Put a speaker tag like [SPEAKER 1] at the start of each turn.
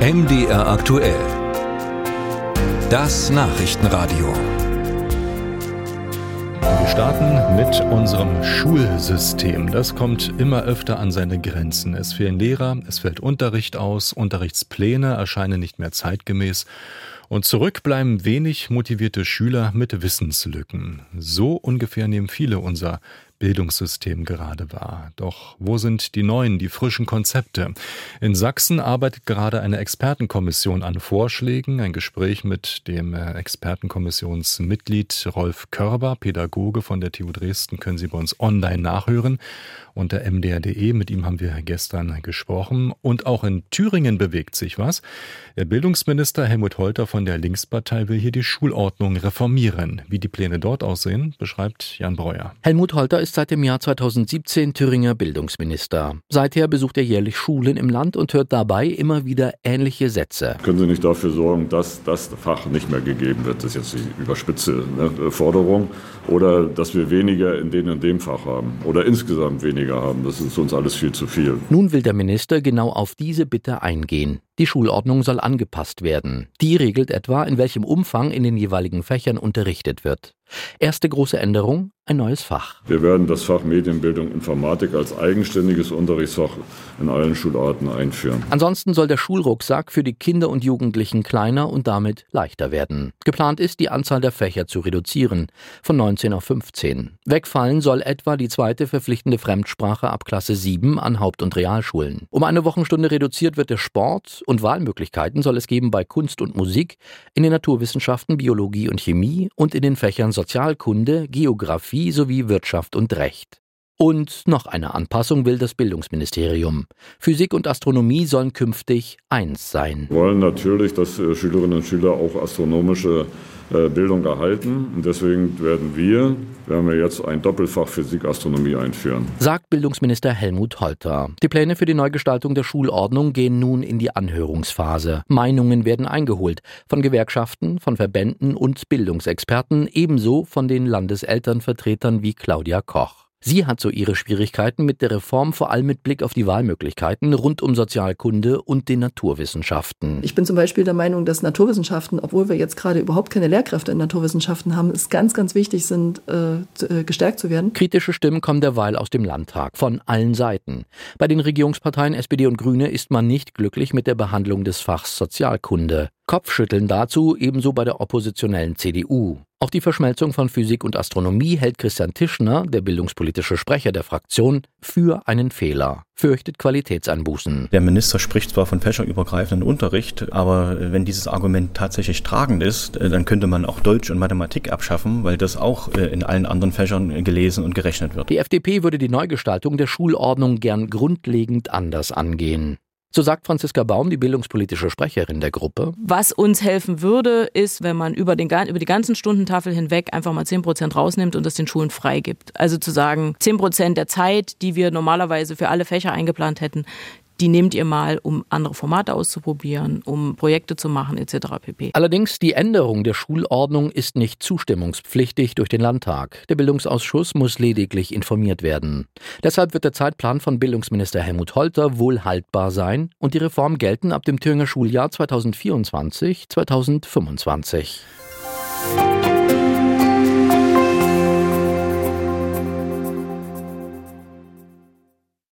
[SPEAKER 1] MDR aktuell. Das Nachrichtenradio.
[SPEAKER 2] Wir starten mit unserem Schulsystem. Das kommt immer öfter an seine Grenzen. Es fehlen Lehrer, es fällt Unterricht aus, Unterrichtspläne erscheinen nicht mehr zeitgemäß und zurück bleiben wenig motivierte Schüler mit Wissenslücken. So ungefähr nehmen viele unser Bildungssystem gerade wahr. Doch wo sind die neuen, die frischen Konzepte? In Sachsen arbeitet gerade eine Expertenkommission an Vorschlägen. Ein Gespräch mit dem äh, Expertenkommissionsmitglied Rolf Körber, Pädagoge von der TU Dresden, können Sie bei uns online nachhören unter mdr.de. Mit ihm haben wir gestern gesprochen. Und auch in Thüringen bewegt sich was. Der Bildungsminister Helmut Holter von der Linkspartei will hier die Schulordnung reformieren. Wie die Pläne dort aussehen, beschreibt Jan Breuer.
[SPEAKER 3] Helmut Holter ist seit dem Jahr 2017 Thüringer Bildungsminister. Seither besucht er jährlich Schulen im Land und hört dabei immer wieder ähnliche Sätze.
[SPEAKER 4] Können Sie nicht dafür sorgen, dass das Fach nicht mehr gegeben wird? Das ist jetzt die überspitze ne, Forderung. Oder dass wir weniger in dem und dem Fach haben. Oder insgesamt weniger haben. Das ist uns alles viel zu viel.
[SPEAKER 3] Nun will der Minister genau auf diese Bitte eingehen. Die Schulordnung soll angepasst werden. Die regelt etwa, in welchem Umfang in den jeweiligen Fächern unterrichtet wird. Erste große Änderung, ein neues Fach.
[SPEAKER 4] Wir werden das Fach Medienbildung Informatik als eigenständiges Unterrichtsfach in allen Schularten einführen.
[SPEAKER 3] Ansonsten soll der Schulrucksack für die Kinder und Jugendlichen kleiner und damit leichter werden. Geplant ist, die Anzahl der Fächer zu reduzieren, von 19 auf 15. Wegfallen soll etwa die zweite verpflichtende Fremdsprache ab Klasse 7 an Haupt- und Realschulen. Um eine Wochenstunde reduziert wird der Sport und Wahlmöglichkeiten soll es geben bei Kunst und Musik, in den Naturwissenschaften, Biologie und Chemie und in den Fächern Sozialkunde, Geographie sowie Wirtschaft und Recht. Und noch eine Anpassung will das Bildungsministerium. Physik und Astronomie sollen künftig eins sein.
[SPEAKER 4] Wir wollen natürlich, dass äh, Schülerinnen und Schüler auch astronomische äh, Bildung erhalten. Und deswegen werden wir, werden wir jetzt ein Doppelfach Physik-Astronomie einführen.
[SPEAKER 3] Sagt Bildungsminister Helmut Holter. Die Pläne für die Neugestaltung der Schulordnung gehen nun in die Anhörungsphase. Meinungen werden eingeholt von Gewerkschaften, von Verbänden und Bildungsexperten, ebenso von den Landeselternvertretern wie Claudia Koch. Sie hat so ihre Schwierigkeiten mit der Reform, vor allem mit Blick auf die Wahlmöglichkeiten rund um Sozialkunde und den Naturwissenschaften.
[SPEAKER 5] Ich bin zum Beispiel der Meinung, dass Naturwissenschaften, obwohl wir jetzt gerade überhaupt keine Lehrkräfte in Naturwissenschaften haben, es ganz, ganz wichtig sind, äh, äh, gestärkt zu werden.
[SPEAKER 3] Kritische Stimmen kommen derweil aus dem Landtag, von allen Seiten. Bei den Regierungsparteien SPD und Grüne ist man nicht glücklich mit der Behandlung des Fachs Sozialkunde. Kopfschütteln dazu ebenso bei der oppositionellen CDU. Auch die Verschmelzung von Physik und Astronomie hält Christian Tischner, der bildungspolitische Sprecher der Fraktion, für einen Fehler, fürchtet Qualitätseinbußen.
[SPEAKER 6] Der Minister spricht zwar von fächerübergreifenden Unterricht, aber wenn dieses Argument tatsächlich tragend ist, dann könnte man auch Deutsch und Mathematik abschaffen, weil das auch äh, in allen anderen Fächern gelesen und gerechnet wird.
[SPEAKER 3] Die FDP würde die Neugestaltung der Schulordnung gern grundlegend anders angehen. So sagt Franziska Baum, die bildungspolitische Sprecherin der Gruppe.
[SPEAKER 7] Was uns helfen würde, ist, wenn man über, den, über die ganzen Stundentafel hinweg einfach mal 10 Prozent rausnimmt und das den Schulen freigibt. Also zu sagen, 10 Prozent der Zeit, die wir normalerweise für alle Fächer eingeplant hätten, die nehmt ihr mal, um andere Formate auszuprobieren, um Projekte zu machen etc. pp.
[SPEAKER 3] Allerdings die Änderung der Schulordnung ist nicht zustimmungspflichtig durch den Landtag. Der Bildungsausschuss muss lediglich informiert werden. Deshalb wird der Zeitplan von Bildungsminister Helmut Holter wohl haltbar sein und die Reform gelten ab dem Thüringer Schuljahr 2024-2025.